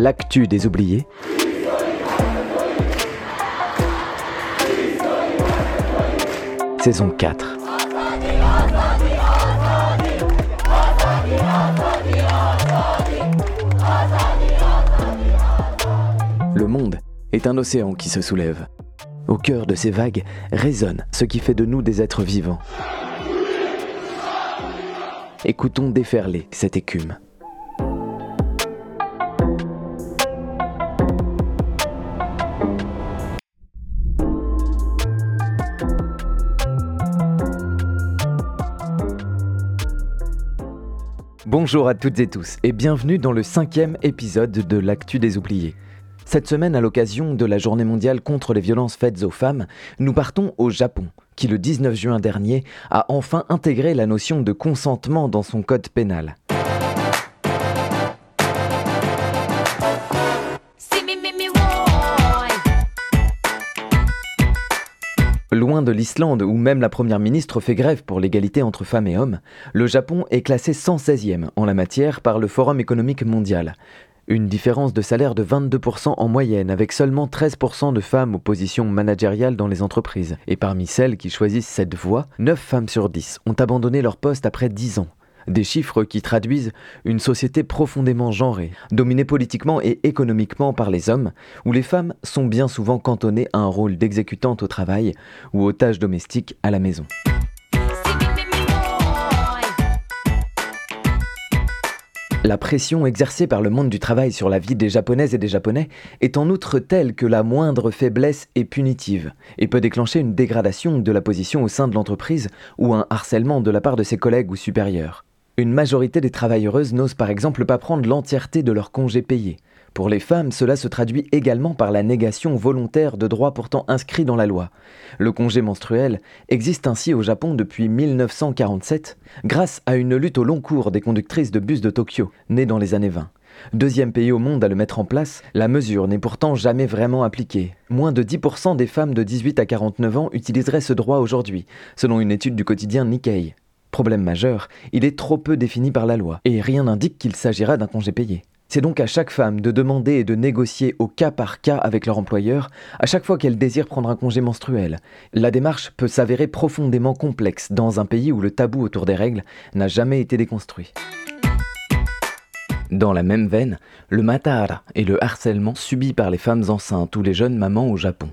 l'actu des oubliés. Saison 4. Le monde est un océan qui se soulève. Au cœur de ces vagues résonne ce qui fait de nous des êtres vivants. Écoutons déferler cette écume. Bonjour à toutes et tous et bienvenue dans le cinquième épisode de l'actu des oubliés. Cette semaine, à l'occasion de la journée mondiale contre les violences faites aux femmes, nous partons au Japon, qui le 19 juin dernier a enfin intégré la notion de consentement dans son code pénal. Loin de l'Islande où même la première ministre fait grève pour l'égalité entre femmes et hommes, le Japon est classé 116e en la matière par le Forum économique mondial. Une différence de salaire de 22% en moyenne, avec seulement 13% de femmes aux positions managériales dans les entreprises. Et parmi celles qui choisissent cette voie, 9 femmes sur 10 ont abandonné leur poste après 10 ans. Des chiffres qui traduisent une société profondément genrée, dominée politiquement et économiquement par les hommes, où les femmes sont bien souvent cantonnées à un rôle d'exécutante au travail ou aux tâches domestiques à la maison. La pression exercée par le monde du travail sur la vie des Japonaises et des Japonais est en outre telle que la moindre faiblesse est punitive et peut déclencher une dégradation de la position au sein de l'entreprise ou un harcèlement de la part de ses collègues ou supérieurs. Une majorité des travailleuses n'osent par exemple pas prendre l'entièreté de leur congé payé. Pour les femmes, cela se traduit également par la négation volontaire de droits pourtant inscrits dans la loi. Le congé menstruel existe ainsi au Japon depuis 1947, grâce à une lutte au long cours des conductrices de bus de Tokyo, nées dans les années 20. Deuxième pays au monde à le mettre en place, la mesure n'est pourtant jamais vraiment appliquée. Moins de 10% des femmes de 18 à 49 ans utiliseraient ce droit aujourd'hui, selon une étude du quotidien Nikkei. Problème majeur, il est trop peu défini par la loi, et rien n'indique qu'il s'agira d'un congé payé. C'est donc à chaque femme de demander et de négocier au cas par cas avec leur employeur à chaque fois qu'elle désire prendre un congé menstruel. La démarche peut s'avérer profondément complexe dans un pays où le tabou autour des règles n'a jamais été déconstruit. Dans la même veine, le matara et le harcèlement subi par les femmes enceintes ou les jeunes mamans au Japon.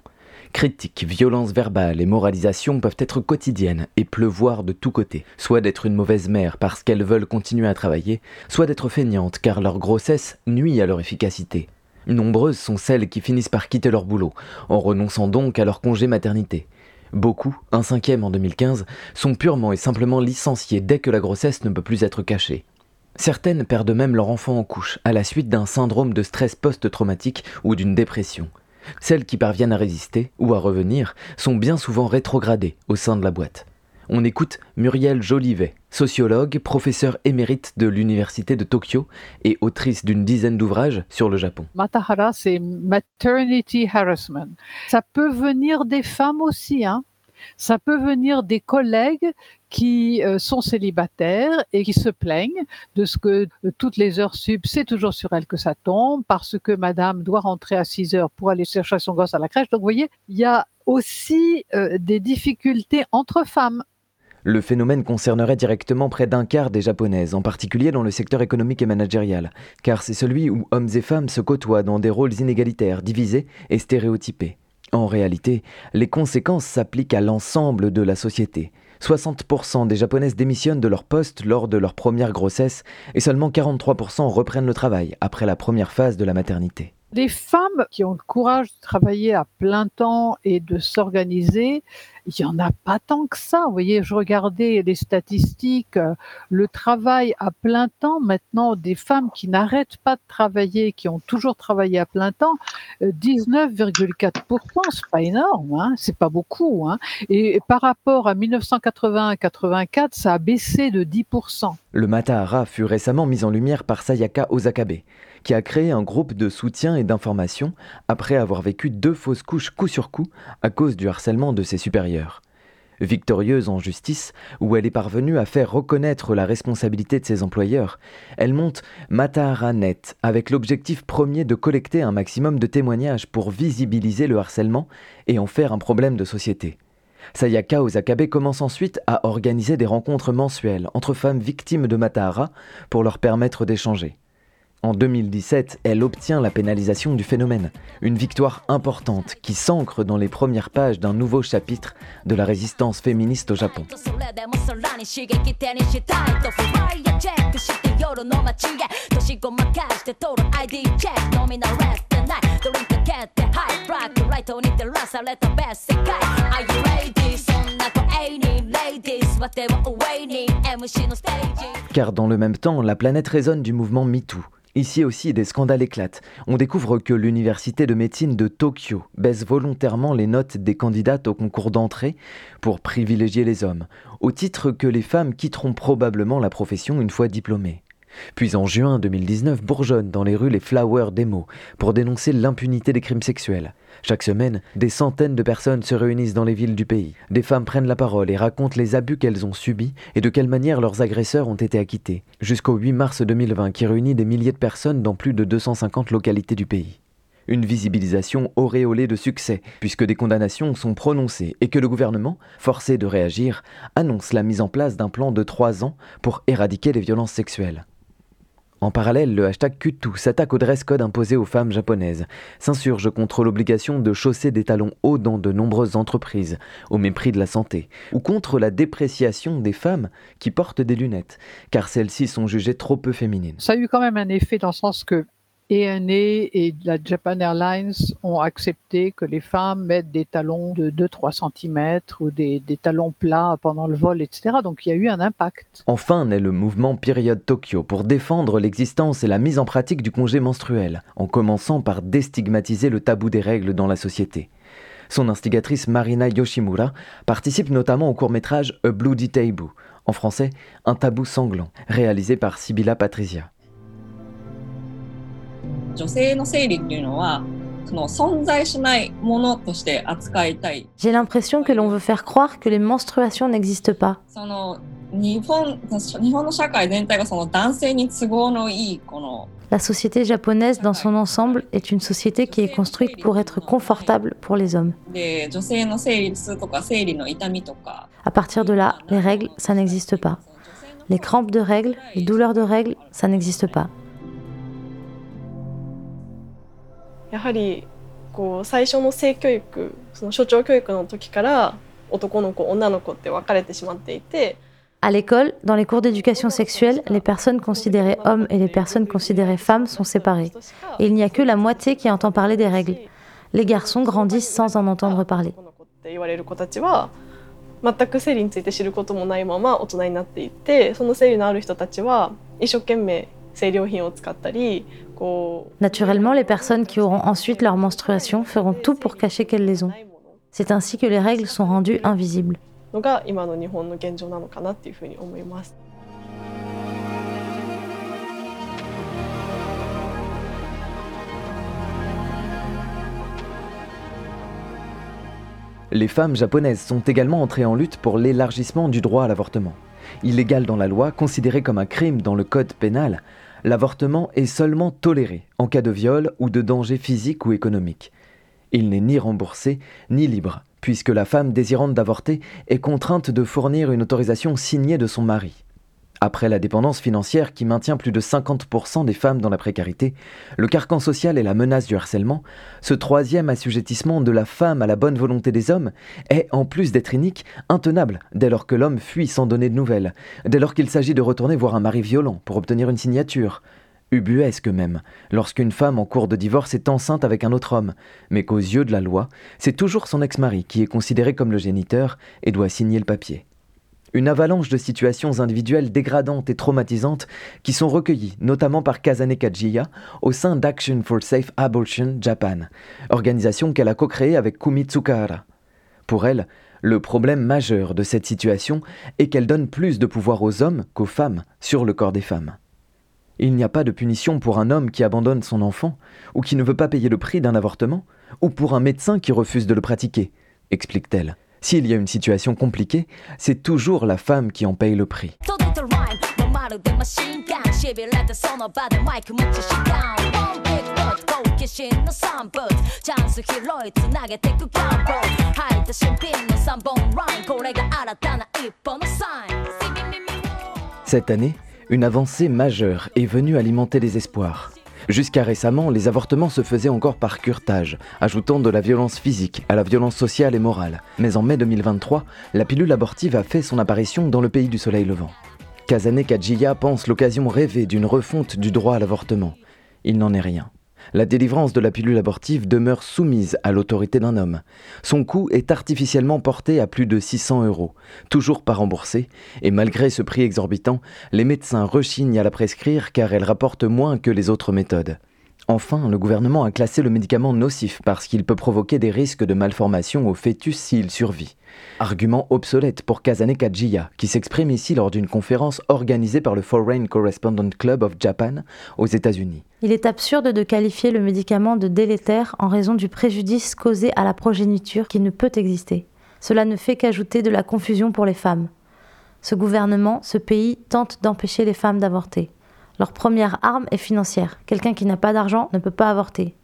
Critiques, violences verbales et moralisations peuvent être quotidiennes et pleuvoir de tous côtés, soit d'être une mauvaise mère parce qu'elles veulent continuer à travailler, soit d'être feignantes car leur grossesse nuit à leur efficacité. Nombreuses sont celles qui finissent par quitter leur boulot, en renonçant donc à leur congé maternité. Beaucoup, un cinquième en 2015, sont purement et simplement licenciés dès que la grossesse ne peut plus être cachée. Certaines perdent même leur enfant en couche à la suite d'un syndrome de stress post-traumatique ou d'une dépression. Celles qui parviennent à résister ou à revenir sont bien souvent rétrogradées au sein de la boîte. On écoute Muriel Jolivet, sociologue, professeure émérite de l'Université de Tokyo et autrice d'une dizaine d'ouvrages sur le Japon. Matahara, c'est maternity harassment. Ça peut venir des femmes aussi, hein. Ça peut venir des collègues qui euh, sont célibataires et qui se plaignent de ce que euh, toutes les heures sub, c'est toujours sur elles que ça tombe parce que madame doit rentrer à 6 heures pour aller chercher son gosse à la crèche. Donc vous voyez, il y a aussi euh, des difficultés entre femmes. Le phénomène concernerait directement près d'un quart des japonaises, en particulier dans le secteur économique et managérial, car c'est celui où hommes et femmes se côtoient dans des rôles inégalitaires, divisés et stéréotypés. En réalité, les conséquences s'appliquent à l'ensemble de la société. 60% des japonaises démissionnent de leur poste lors de leur première grossesse et seulement 43% reprennent le travail après la première phase de la maternité. Les femmes qui ont le courage de travailler à plein temps et de s'organiser, il n'y en a pas tant que ça. Vous voyez, je regardais les statistiques, euh, le travail à plein temps, maintenant, des femmes qui n'arrêtent pas de travailler, qui ont toujours travaillé à plein temps, 19,4%, euh, c'est pas énorme, hein, c'est pas beaucoup. Hein. Et par rapport à 1980-84, ça a baissé de 10%. Le Matahara fut récemment mis en lumière par Sayaka Osakabe qui a créé un groupe de soutien et d'information après avoir vécu deux fausses couches coup sur coup à cause du harcèlement de ses supérieurs. Victorieuse en justice, où elle est parvenue à faire reconnaître la responsabilité de ses employeurs, elle monte Matahara.net avec l'objectif premier de collecter un maximum de témoignages pour visibiliser le harcèlement et en faire un problème de société. Sayaka Osakabe commence ensuite à organiser des rencontres mensuelles entre femmes victimes de Matahara pour leur permettre d'échanger. En 2017, elle obtient la pénalisation du phénomène, une victoire importante qui s'ancre dans les premières pages d'un nouveau chapitre de la résistance féministe au Japon. Car dans le même temps, la planète résonne du mouvement MeToo Ici aussi, des scandales éclatent. On découvre que l'université de médecine de Tokyo baisse volontairement les notes des candidates au concours d'entrée pour privilégier les hommes, au titre que les femmes quitteront probablement la profession une fois diplômées. Puis en juin 2019 bourgeonnent dans les rues les Flower Demo pour dénoncer l'impunité des crimes sexuels. Chaque semaine, des centaines de personnes se réunissent dans les villes du pays. Des femmes prennent la parole et racontent les abus qu'elles ont subis et de quelle manière leurs agresseurs ont été acquittés, jusqu'au 8 mars 2020 qui réunit des milliers de personnes dans plus de 250 localités du pays. Une visibilisation auréolée de succès, puisque des condamnations sont prononcées et que le gouvernement, forcé de réagir, annonce la mise en place d'un plan de trois ans pour éradiquer les violences sexuelles. En parallèle, le hashtag Kutu s'attaque au dress code imposé aux femmes japonaises, s'insurge contre l'obligation de chausser des talons hauts dans de nombreuses entreprises, au mépris de la santé, ou contre la dépréciation des femmes qui portent des lunettes, car celles-ci sont jugées trop peu féminines. Ça a eu quand même un effet dans le sens que ENA et la Japan Airlines ont accepté que les femmes mettent des talons de 2-3 cm ou des, talons plats pendant le vol, etc. Donc il y a eu un impact. Enfin naît le mouvement Period Tokyo pour défendre l'existence et la mise en pratique du congé menstruel, en commençant par déstigmatiser le tabou des règles dans la société. Son instigatrice Marina Yoshimura participe notamment au court-métrage A Bloody Taboo, en français Un tabou sanglant, réalisé par Sibylla J'ai l'impression que l'on veut faire croire que les menstruations n'existent pas. La société japonaise dans son ensemble est une société qui est construite pour être confortable pour les hommes. À partir de là, les règles, ça n'existe pas. Les crampes de règles, les douleurs de règles, ça n'existe pas. やはりこう最初の性教育その所長教育の時から男の子女の子って分かれてしまっていて。À l'école, dans les cours d'éducation sexuelle, les personnes considérées hommes et les personnes considérées femmes sont séparées. Et il n'y a que la moitié qui entend parler des règles. Les garçons grandissent sans en entendre parler. 全く生理について知ることもないまま大人になっていってその生理のある人たちは一生懸命生理用品を使ったり Naturellement, les personnes qui auront ensuite leur menstruation feront tout pour cacher qu'elles les ont. C'est ainsi que les règles sont rendues invisibles. Les femmes japonaises sont également entrées en lutte pour l'élargissement du droit à l'avortement. Illégal dans la loi, considéré comme un crime dans le code pénal, l'avortement est seulement toléré en cas de viol ou de danger physique ou économique. Il n'est ni remboursé ni libre, puisque la femme désirante d'avorter est contrainte de fournir une autorisation signée de son mari. Après la dépendance financière qui maintient plus de 50% des femmes dans la précarité, le carcan social et la menace du harcèlement, ce troisième assujettissement de la femme à la bonne volonté des hommes est, en plus d'être inique, intenable dès lors que l'homme fuit sans donner de nouvelles, dès lors qu'il s'agit de retourner voir un mari violent pour obtenir une signature, ubuesque même, lorsqu'une femme en cours de divorce est enceinte avec un autre homme, mais qu'aux yeux de la loi, c'est toujours son ex-mari qui est considéré comme le géniteur et doit signer le papier. Une avalanche de situations individuelles dégradantes et traumatisantes qui sont recueillies notamment par Kazane Kajiya au sein d'Action for Safe Abortion Japan, organisation qu'elle a co-créée avec Kumi Tsukahara. Pour elle, le problème majeur de cette situation est qu'elle donne plus de pouvoir aux hommes qu'aux femmes sur le corps des femmes. Il n'y a pas de punition pour un homme qui abandonne son enfant, ou qui ne veut pas payer le prix d'un avortement, ou pour un médecin qui refuse de le pratiquer, explique-t-elle. S'il y a une situation compliquée, c'est toujours la femme qui en paye le prix. Cette année, une avancée majeure est venue alimenter les espoirs. Jusqu'à récemment, les avortements se faisaient encore par curtage, ajoutant de la violence physique à la violence sociale et morale. Mais en mai 2023, la pilule abortive a fait son apparition dans le pays du soleil levant. Kazane Kadjia pense l'occasion rêvée d'une refonte du droit à l'avortement. Il n'en est rien la délivrance de la pilule abortive demeure soumise à l'autorité d'un homme. Son coût est artificiellement porté à plus de 600 euros, toujours pas remboursé, et malgré ce prix exorbitant, les médecins rechignent à la prescrire car elle rapporte moins que les autres méthodes. Enfin, le gouvernement a classé le médicament nocif parce qu'il peut provoquer des risques de malformation au fœtus s'il survit. Argument obsolète pour Kazane Kajiya, qui s'exprime ici lors d'une conférence organisée par le Foreign Correspondent Club of Japan aux États-Unis. Il est absurde de qualifier le médicament de délétère en raison du préjudice causé à la progéniture qui ne peut exister. Cela ne fait qu'ajouter de la confusion pour les femmes. Ce gouvernement, ce pays, tente d'empêcher les femmes d'avorter. Leur première arme est financière. Quelqu'un qui n'a pas d'argent ne peut pas avorter.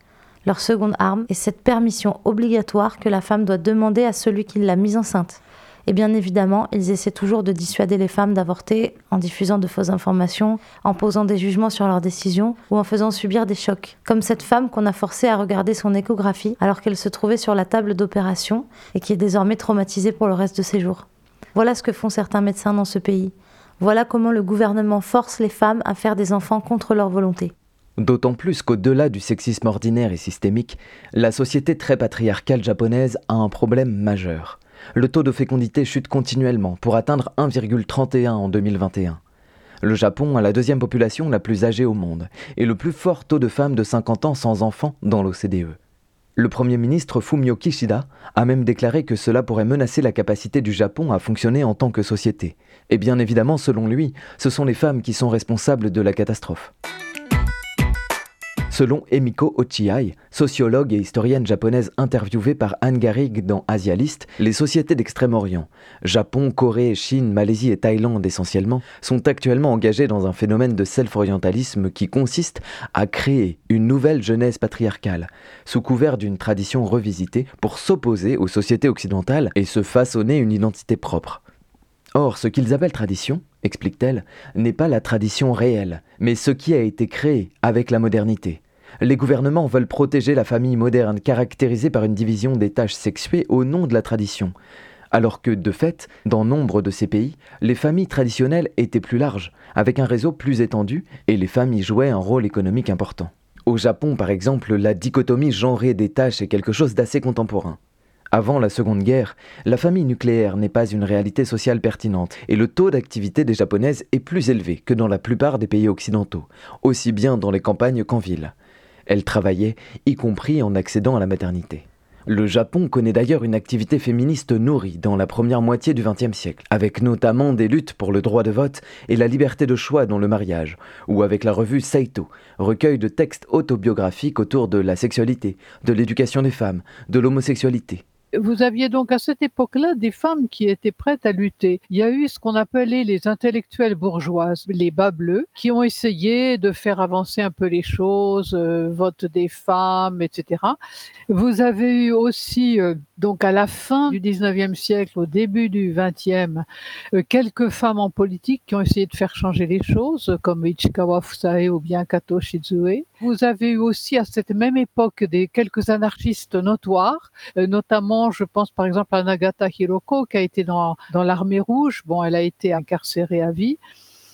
Leur seconde arme est cette permission obligatoire que la femme doit demander à celui qui l'a mise enceinte. Et bien évidemment, ils essaient toujours de dissuader les femmes d'avorter en diffusant de fausses informations, en posant des jugements sur leurs décisions ou en faisant subir des chocs. Comme cette femme qu'on a forcée à regarder son échographie alors qu'elle se trouvait sur la table d'opération et qui est désormais traumatisée pour le reste de ses jours. Voilà ce que font certains médecins dans ce pays. Voilà comment le gouvernement force les femmes à faire des enfants contre leur volonté. D'autant plus qu'au-delà du sexisme ordinaire et systémique, la société très patriarcale japonaise a un problème majeur. Le taux de fécondité chute continuellement pour atteindre 1,31 en 2021. Le Japon a la deuxième population la plus âgée au monde et le plus fort taux de femmes de 50 ans sans enfants dans l'OCDE. Le Premier ministre Fumio Kishida a même déclaré que cela pourrait menacer la capacité du Japon à fonctionner en tant que société. Et bien évidemment, selon lui, ce sont les femmes qui sont responsables de la catastrophe. Selon Emiko Ochiai, sociologue et historienne japonaise interviewée par Anne Garrigue dans Asialist, les sociétés d'Extrême-Orient, Japon, Corée, Chine, Malaisie et Thaïlande essentiellement, sont actuellement engagées dans un phénomène de self-orientalisme qui consiste à créer une nouvelle jeunesse patriarcale, sous couvert d'une tradition revisitée pour s'opposer aux sociétés occidentales et se façonner une identité propre. Or, ce qu'ils appellent tradition, explique-t-elle, n'est pas la tradition réelle, mais ce qui a été créé avec la modernité. Les gouvernements veulent protéger la famille moderne caractérisée par une division des tâches sexuées au nom de la tradition, alors que, de fait, dans nombre de ces pays, les familles traditionnelles étaient plus larges, avec un réseau plus étendu, et les y jouaient un rôle économique important. Au Japon, par exemple, la dichotomie genrée des tâches est quelque chose d'assez contemporain. Avant la Seconde Guerre, la famille nucléaire n'est pas une réalité sociale pertinente et le taux d'activité des japonaises est plus élevé que dans la plupart des pays occidentaux, aussi bien dans les campagnes qu'en ville. Elles travaillaient, y compris en accédant à la maternité. Le Japon connaît d'ailleurs une activité féministe nourrie dans la première moitié du XXe siècle, avec notamment des luttes pour le droit de vote et la liberté de choix dans le mariage, ou avec la revue Saito, recueil de textes autobiographiques autour de la sexualité, de l'éducation des femmes, de l'homosexualité, vous aviez donc à cette époque-là des femmes qui étaient prêtes à lutter. Il y a eu ce qu'on appelait les intellectuelles bourgeoises, les bas bleus, qui ont essayé de faire avancer un peu les choses, euh, vote des femmes, etc. Vous avez eu aussi, euh, donc à la fin du 19e siècle, au début du 20e, euh, quelques femmes en politique qui ont essayé de faire changer les choses, comme Ichikawa Fusae ou bien Kato Shizue. Vous avez eu aussi à cette même époque des quelques anarchistes notoires, notamment je pense par exemple à Nagata Hiroko qui a été dans, dans l'armée rouge. Bon, elle a été incarcérée à vie.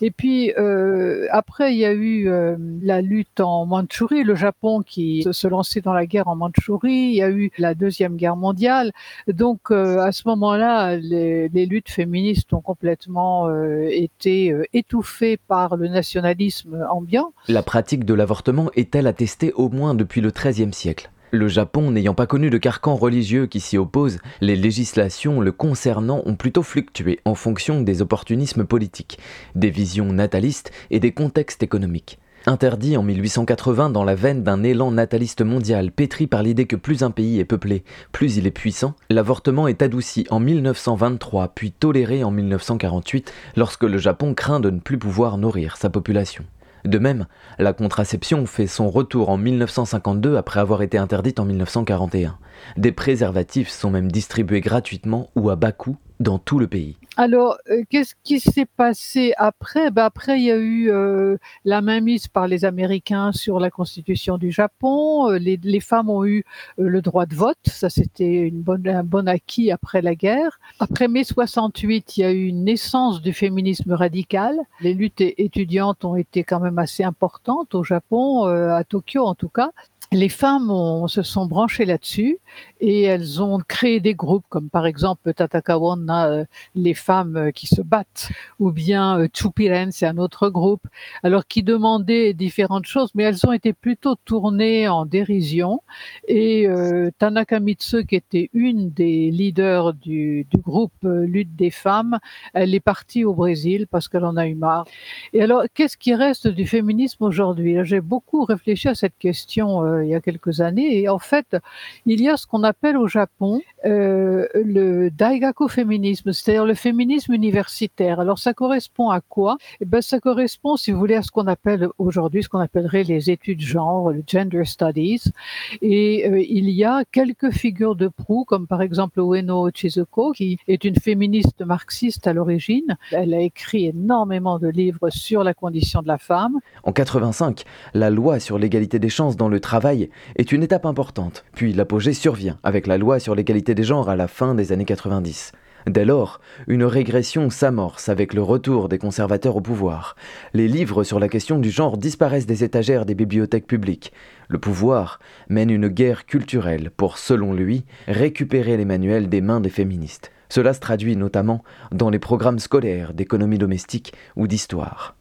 Et puis euh, après, il y a eu euh, la lutte en Mandchourie, le Japon qui se lançait dans la guerre en Mandchourie. Il y a eu la deuxième guerre mondiale. Donc euh, à ce moment-là, les, les, luttes féministes ont complètement été étouffées par le nationalisme ambiant. La pratique de l'avortement est-elle attestée au moins depuis le XIIIe siècle? Le Japon n'ayant pas connu de carcan religieux qui s'y oppose, les législations le concernant ont plutôt fluctué en fonction des opportunismes politiques, des visions natalistes et des contextes économiques. Interdit en 1880 dans la veine d'un élan nataliste mondial pétri par l'idée que plus un pays est peuplé, plus il est puissant, l'avortement est adouci en 1923 puis toléré en 1948 lorsque le Japon craint de ne plus pouvoir nourrir sa population. De même, la contraception fait son retour en 1952 après avoir été interdite en 1941. Des préservatifs sont même distribués gratuitement ou à bas coût dans tout le pays. Alors, euh, qu'est-ce qui s'est passé après? Ben Après, il y a eu euh, la mainmise par les Américains sur la constitution du Japon. Euh, les, femmes ont eu le droit de vote. Ça, c'était un bon acquis après la guerre. Après mai 68, il y a eu une naissance du féminisme radical. Les luttes étudiantes ont été quand même assez importantes au Japon, à Tokyo en tout cas les femmes se sont branchées là-dessus et elles ont créé des groupes comme par exemple Tatakawana, euh, les femmes euh, qui se battent, ou bien euh, Chupiren, c'est un autre groupe, alors qui demandaient différentes choses, mais elles ont été plutôt tournées en dérision. Et Tanaka Mitsu, qui était une des leaders du, du groupe Lutte des femmes, elle est partie au Brésil parce qu'elle en a eu marre. Et alors, qu'est-ce qui reste du féminisme aujourd'hui? J'ai beaucoup réfléchi à cette question il y a quelques années. Et en fait, il y a ce qu'on appelle au Japon euh, le daigaku féminisme, c'est-à-dire le féminisme universitaire. Alors ça correspond à quoi? Eh ben ça correspond, si vous voulez, à ce qu'on appelle aujourd'hui, ce qu'on appellerait les études genre, le gender studies. Et euh, il y a quelques figures de proue, comme par exemple Ueno Chizuko, qui est une féministe marxiste à l'origine. Elle a écrit énormément de livres sur la condition de la femme. En 85, la loi sur l'égalité des chances dans le travail est une étape importante. Puis l'apogée survient avec la loi sur l'égalité des genres à la fin des années 90. Dès lors, une régression s'amorce avec le retour des conservateurs au pouvoir. Les livres sur la question du genre disparaissent des étagères des bibliothèques publiques. Le pouvoir mène une guerre culturelle pour, selon lui, récupérer les manuels des mains des féministes. Cela se traduit notamment dans les programmes scolaires d'économie domestique ou d'histoire.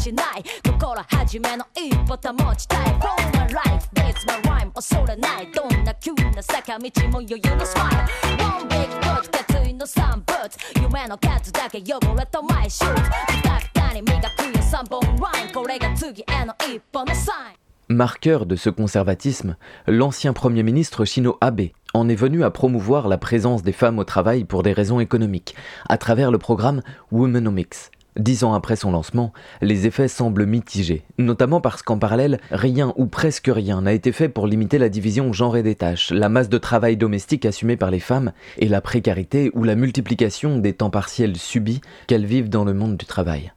しない心始めの一歩保ちたい From my life, that's my rhyme 恐れないどんな急な坂道も余裕のスマイル One big foot 決意の三物夢の数だけ汚れたマイシューズくたくたに磨くよ三本ラインこれが次への一歩のサイン Marqueur de ce conservatisme, l'ancien Premier ministre Shino Abe en est venu à promouvoir la présence des femmes au travail pour des raisons économiques, à travers le programme Womenomics, Dix ans après son lancement, les effets semblent mitigés, notamment parce qu'en parallèle, rien ou presque rien n'a été fait pour limiter la division genrée des tâches, la masse de travail domestique assumée par les femmes et la précarité ou la multiplication des temps partiels subis qu'elles vivent dans le monde du travail.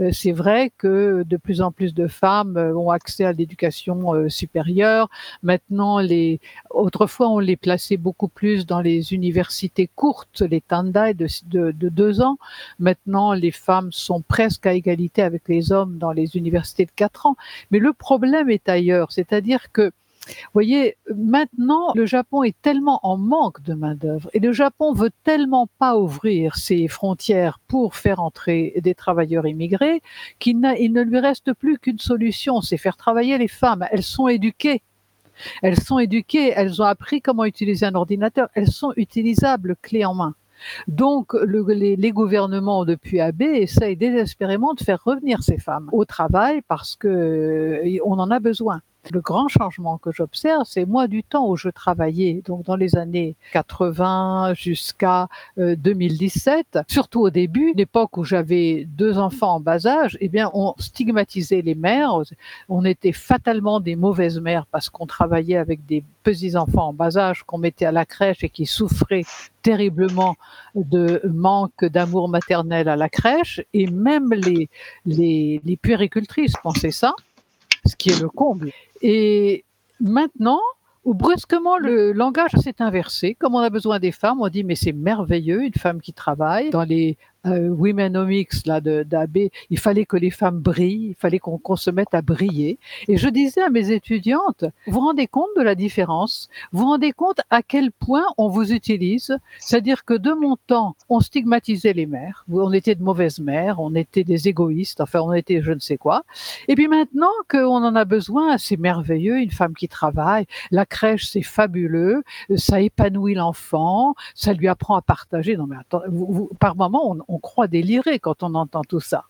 Euh, c'est vrai que de plus en plus de femmes euh, ont accès à l'éducation euh, supérieure. Maintenant, les, autrefois, on les plaçait beaucoup plus dans les universités courtes, les tandai de, de, de deux ans. Maintenant, les femmes sont presque à égalité avec les hommes dans les universités de quatre ans. Mais le problème est ailleurs, c'est-à-dire que vous voyez, maintenant, le Japon est tellement en manque de main-d'œuvre et le Japon veut tellement pas ouvrir ses frontières pour faire entrer des travailleurs immigrés qu'il ne lui reste plus qu'une solution, c'est faire travailler les femmes. Elles sont éduquées. Elles sont éduquées, elles ont appris comment utiliser un ordinateur, elles sont utilisables clé en main. Donc, les, gouvernements depuis Abe essayent désespérément de faire revenir ces femmes au travail parce que euh, en a besoin. Le grand changement que j'observe, c'est moi du temps où je travaillais, donc dans les années 80 jusqu'à 2017, euh, surtout au début, l'époque où j'avais deux enfants en bas âge, eh bien, on stigmatisait les mères, on était fatalement des mauvaises mères parce qu'on travaillait avec des petits enfants en bas âge qu'on mettait à la crèche et qui souffraient terriblement de manque d'amour maternel à la crèche, et même les, les, les puéricultrices pensaient ça ce qui est le comble. Et maintenant, où brusquement le langage s'est inversé, comme on a besoin des femmes, on dit mais c'est merveilleux, une femme qui travaille. Dans les euh, Womenomics là d'AB, il fallait que les femmes brillent, il fallait qu'on se mette à briller. Et je disais à mes étudiantes, vous vous rendez compte de la différence? Vous vous rendez compte à quel point on vous utilise? C'est-à-dire que de mon temps, on stigmatisait les mères, on était de mauvaises mères, on était des égoïstes, enfin on était je ne sais quoi. Et puis maintenant qu'on en a besoin, c'est merveilleux, une femme qui travaille, la crèche c'est fabuleux, ça épanouit l'enfant, ça lui apprend à partager. Non mais attends, par moment on croit délirer quand on entend tout ça.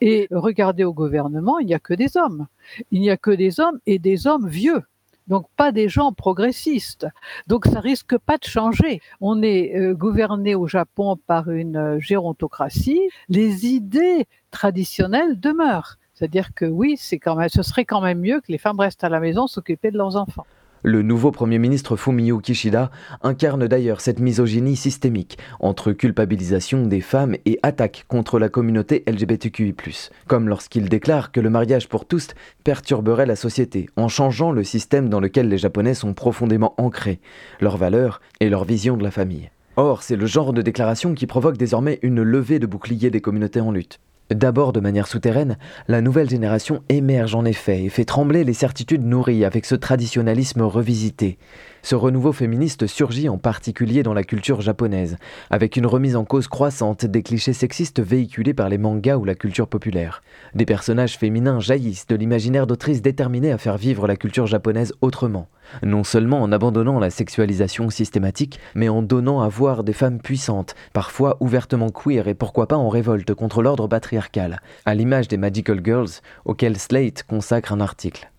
Et regardez au gouvernement, il n'y a que des hommes. Il n'y a que des hommes et des hommes vieux. Donc pas des gens progressistes. Donc ça risque pas de changer. On est euh, gouverné au Japon par une euh, gérontocratie. Les idées traditionnelles demeurent. C'est-à-dire que oui, c'est quand même, ce serait quand même mieux que les femmes restent à la maison s'occuper de leurs enfants. Le nouveau Premier ministre Fumio Kishida incarne d'ailleurs cette misogynie systémique entre culpabilisation des femmes et attaque contre la communauté LGBTQI, comme lorsqu'il déclare que le mariage pour tous perturberait la société en changeant le système dans lequel les Japonais sont profondément ancrés, leurs valeurs et leur vision de la famille. Or, c'est le genre de déclaration qui provoque désormais une levée de boucliers des communautés en lutte. D'abord de manière souterraine, la nouvelle génération émerge en effet et fait trembler les certitudes nourries avec ce traditionnalisme revisité. Ce renouveau féministe surgit en particulier dans la culture japonaise, avec une remise en cause croissante des clichés sexistes véhiculés par les mangas ou la culture populaire. Des personnages féminins jaillissent de l'imaginaire d'autrices déterminées à faire vivre la culture japonaise autrement, non seulement en abandonnant la sexualisation systématique, mais en donnant à voir des femmes puissantes, parfois ouvertement queer et pourquoi pas en révolte contre l'ordre patriarcal, à l'image des Magical Girls, auxquelles Slate consacre un article.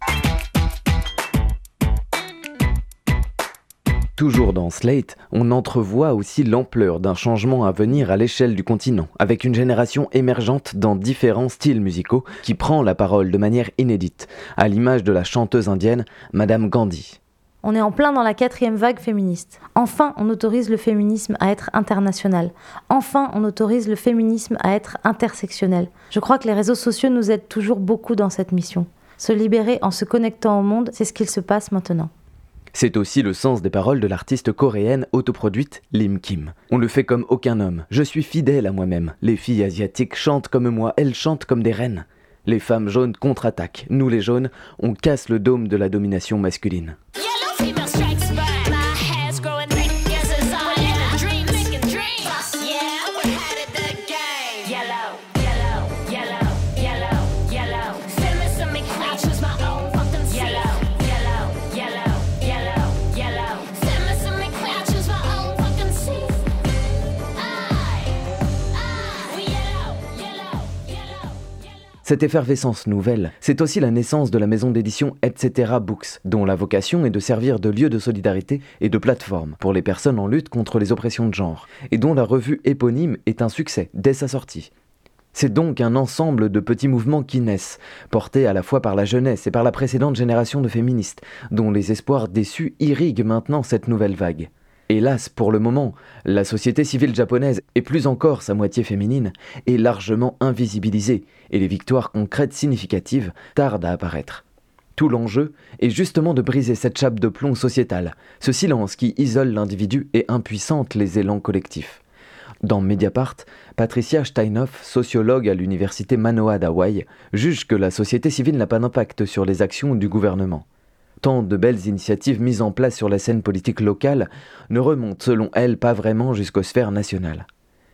Toujours dans Slate, on entrevoit aussi l'ampleur d'un changement à venir à l'échelle du continent, avec une génération émergente dans différents styles musicaux qui prend la parole de manière inédite, à l'image de la chanteuse indienne Madame Gandhi. On est en plein dans la quatrième vague féministe. Enfin, on autorise le féminisme à être international. Enfin, on autorise le féminisme à être intersectionnel. Je crois que les réseaux sociaux nous aident toujours beaucoup dans cette mission. Se libérer en se connectant au monde, c'est ce qu'il se passe maintenant. C'est aussi le sens des paroles de l'artiste coréenne autoproduite Lim Kim. On le fait comme aucun homme. Je suis fidèle à moi-même. Les filles asiatiques chantent comme moi, elles chantent comme des reines. Les femmes jaunes contre-attaquent. Nous les jaunes, on casse le dôme de la domination masculine. Cette effervescence nouvelle, c'est aussi la naissance de la maison d'édition Etc. Books, dont la vocation est de servir de lieu de solidarité et de plateforme pour les personnes en lutte contre les oppressions de genre, et dont la revue éponyme est un succès dès sa sortie. C'est donc un ensemble de petits mouvements qui naissent, portés à la fois par la jeunesse et par la précédente génération de féministes, dont les espoirs déçus irriguent maintenant cette nouvelle vague. Hélas, pour le moment, la société civile japonaise, et plus encore sa moitié féminine, est largement invisibilisée, et les victoires concrètes significatives tardent à apparaître. Tout l'enjeu est justement de briser cette chape de plomb sociétal, ce silence qui isole l'individu et impuissante les élans collectifs. Dans Mediapart, Patricia Steinhoff, sociologue à l'université Manoa d'Hawaï, juge que la société civile n'a pas d'impact sur les actions du gouvernement. Tant de belles initiatives mises en place sur la scène politique locale ne remontent selon elle pas vraiment jusqu'aux sphères nationales.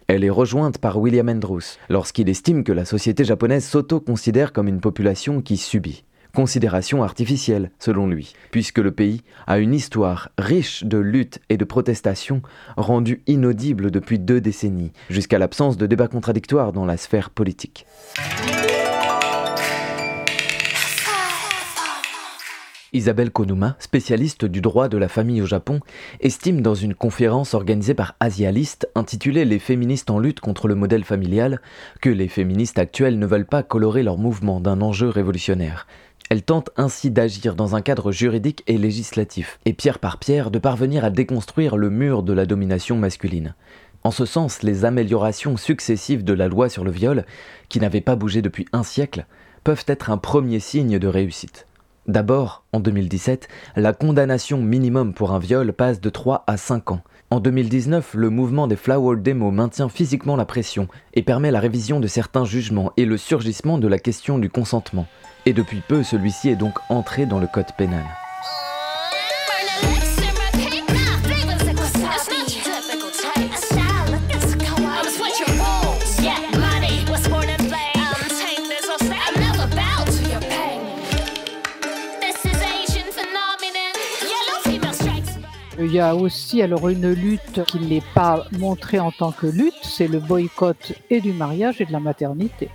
Elle est rejointe par William Andrews lorsqu'il estime que la société japonaise s'auto-considère comme une population qui subit. Considération artificielle, selon lui, puisque le pays a une histoire riche de luttes et de protestations rendue inaudible depuis deux décennies, jusqu'à l'absence de débats contradictoires dans la sphère politique. Isabelle Konuma, spécialiste du droit de la famille au Japon, estime dans une conférence organisée par Asialist intitulée Les féministes en lutte contre le modèle familial que les féministes actuelles ne veulent pas colorer leur mouvement d'un enjeu révolutionnaire. Elle tente ainsi d'agir dans un cadre juridique et législatif, et pierre par pierre de parvenir à déconstruire le mur de la domination masculine. En ce sens, les améliorations successives de la loi sur le viol, qui n'avait pas bougé depuis un siècle, peuvent être un premier signe de réussite. D'abord, en 2017, la condamnation minimum pour un viol passe de 3 à 5 ans. En 2019, le mouvement des Flower Demo maintient physiquement la pression et permet la révision de certains jugements et le surgissement de la question du consentement. Et depuis peu, celui-ci est donc entré dans le code pénal. Il y a aussi alors une lutte qui n'est pas montrée en tant que lutte, c'est le boycott et du mariage et de la maternité.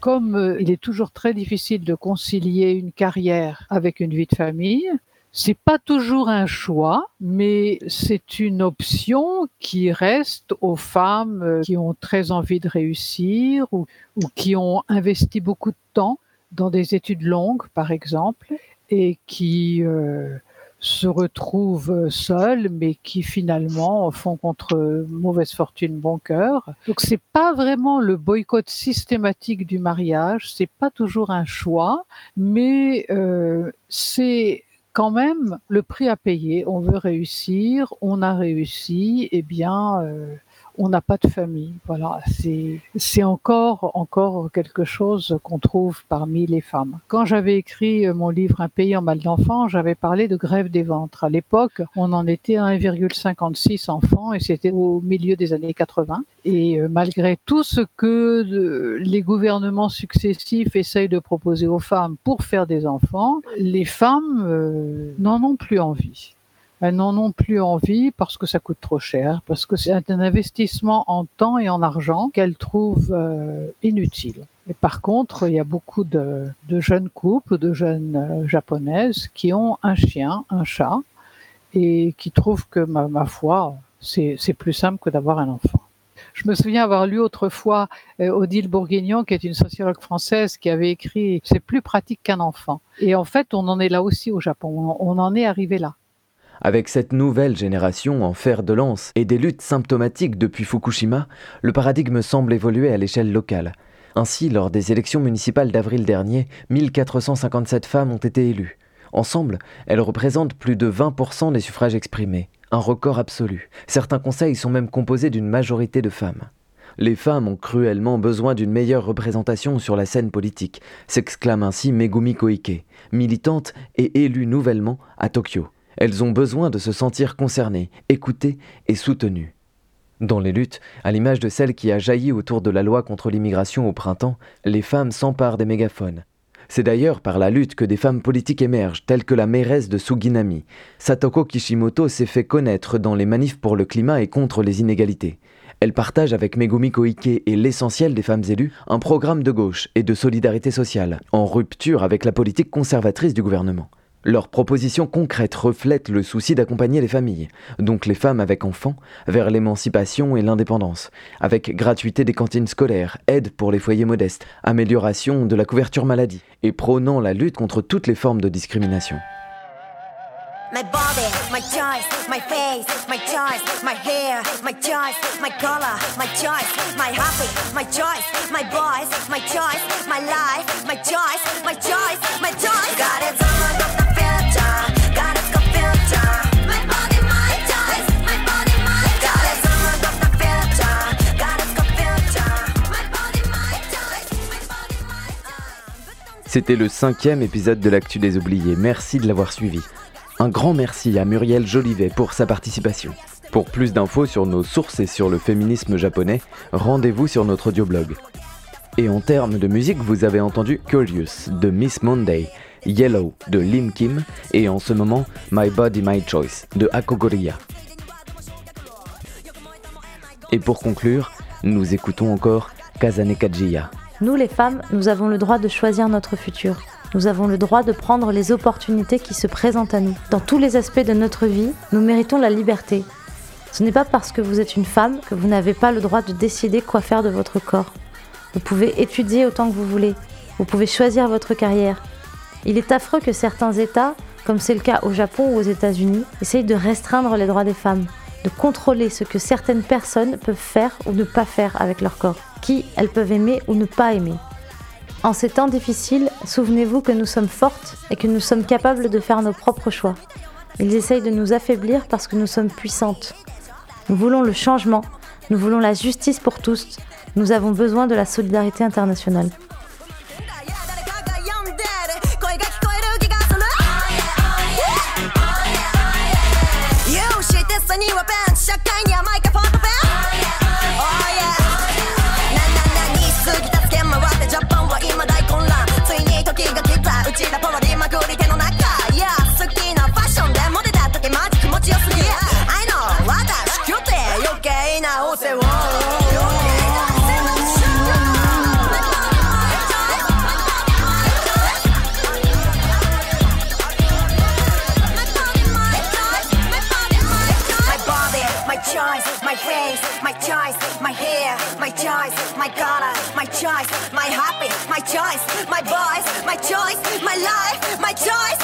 comme euh, il est toujours très difficile de concilier une carrière avec une vie de famille, c'est pas toujours un choix, mais c'est une option qui reste aux femmes euh, qui ont très envie de réussir ou, qui ont investi beaucoup de temps dans des études longues, par exemple, et qui euh, se retrouvent seuls, mais qui finalement font contre mauvaise fortune bon cœur. Donc c'est pas vraiment le boycott systématique du mariage, c'est pas toujours un choix, mais euh, c'est quand même le prix à payer. On veut réussir, on a réussi, eh bien, euh, on n'a pas de famille. Voilà, c'est encore encore quelque chose qu'on trouve parmi les femmes. Quand j'avais écrit euh, mon livre Un pays en mal d'enfants, j'avais parlé de grève des ventres. À l'époque, on en était à 1,56 enfants et c'était au milieu des années 80. Et euh, malgré tout ce que les gouvernements successifs essayent de proposer aux femmes pour faire des enfants, les femmes euh, n'en ont plus envie. Elles n'en ont plus envie parce que ça coûte trop cher, parce que c'est un investissement en temps et en argent qu'elles trouvent euh, inutile. Par contre, il y a beaucoup de, jeunes couples, de jeunes euh, japonaises qui ont un chien, un chat, et qui trouvent que, ma, foi, c'est plus simple que d'avoir un enfant. Je me souviens avoir lu autrefois euh, Odile Bourguignon, qui est une sociologue française, qui avait écrit C'est plus pratique qu'un enfant. Et en fait, on en est là aussi au Japon. On en est arrivé là. Avec cette nouvelle génération en fer de lance et des luttes symptomatiques depuis Fukushima, le paradigme semble évoluer à l'échelle locale. Ainsi, lors des élections municipales d'avril dernier, 1457 femmes ont été élues. Ensemble, elles représentent plus de 20% des suffrages exprimés, un record absolu. Certains conseils sont même composés d'une majorité de femmes. Les femmes ont cruellement besoin d'une meilleure représentation sur la scène politique, s'exclame ainsi Megumi Koike, militante et élue nouvellement à Tokyo. Elles ont besoin de se sentir concernées, écoutées et soutenues. Dans les luttes, à l'image de celle qui a jailli autour de la loi contre l'immigration au printemps, les femmes s'emparent des mégaphones. C'est d'ailleurs par la lutte que des femmes politiques émergent, telles que la mairesse de Suginami. Satoko Kishimoto s'est fait connaître dans les manifs pour le climat et contre les inégalités. Elle partage avec Megumi Koike et l'essentiel des femmes élues un programme de gauche et de solidarité sociale, en rupture avec la politique conservatrice du gouvernement. Leurs propositions concrètes reflètent le souci d'accompagner les familles, donc les femmes avec enfants, vers l'émancipation et l'indépendance, avec gratuité des cantines scolaires, aide pour les foyers modestes, amélioration de la couverture maladie, et prônant la lutte contre toutes les formes de discrimination. My body, my choice, my face, my choice, my hair, my choice, my color, my choice, my my choice, my my choice, my life, my choice, my choice, my choice. C'était le cinquième épisode de l'actu des oubliés. Merci de l'avoir suivi. Un grand merci à Muriel Jolivet pour sa participation. Pour plus d'infos sur nos sources et sur le féminisme japonais, rendez-vous sur notre audioblog. Et en termes de musique, vous avez entendu Curious de Miss Monday, Yellow de Lim Kim et en ce moment My Body My Choice de Akogoria. Et pour conclure, nous écoutons encore Kazane Kajiya. Nous les femmes, nous avons le droit de choisir notre futur. Nous avons le droit de prendre les opportunités qui se présentent à nous. Dans tous les aspects de notre vie, nous méritons la liberté. Ce n'est pas parce que vous êtes une femme que vous n'avez pas le droit de décider quoi faire de votre corps. Vous pouvez étudier autant que vous voulez. Vous pouvez choisir votre carrière. Il est affreux que certains États, comme c'est le cas au Japon ou aux États-Unis, essayent de restreindre les droits des femmes, de contrôler ce que certaines personnes peuvent faire ou ne pas faire avec leur corps qui elles peuvent aimer ou ne pas aimer. En ces temps difficiles, souvenez-vous que nous sommes fortes et que nous sommes capables de faire nos propres choix. Ils essayent de nous affaiblir parce que nous sommes puissantes. Nous voulons le changement, nous voulons la justice pour tous, nous avons besoin de la solidarité internationale. choice, my happy, my choice, my voice, my choice, my life, my choice.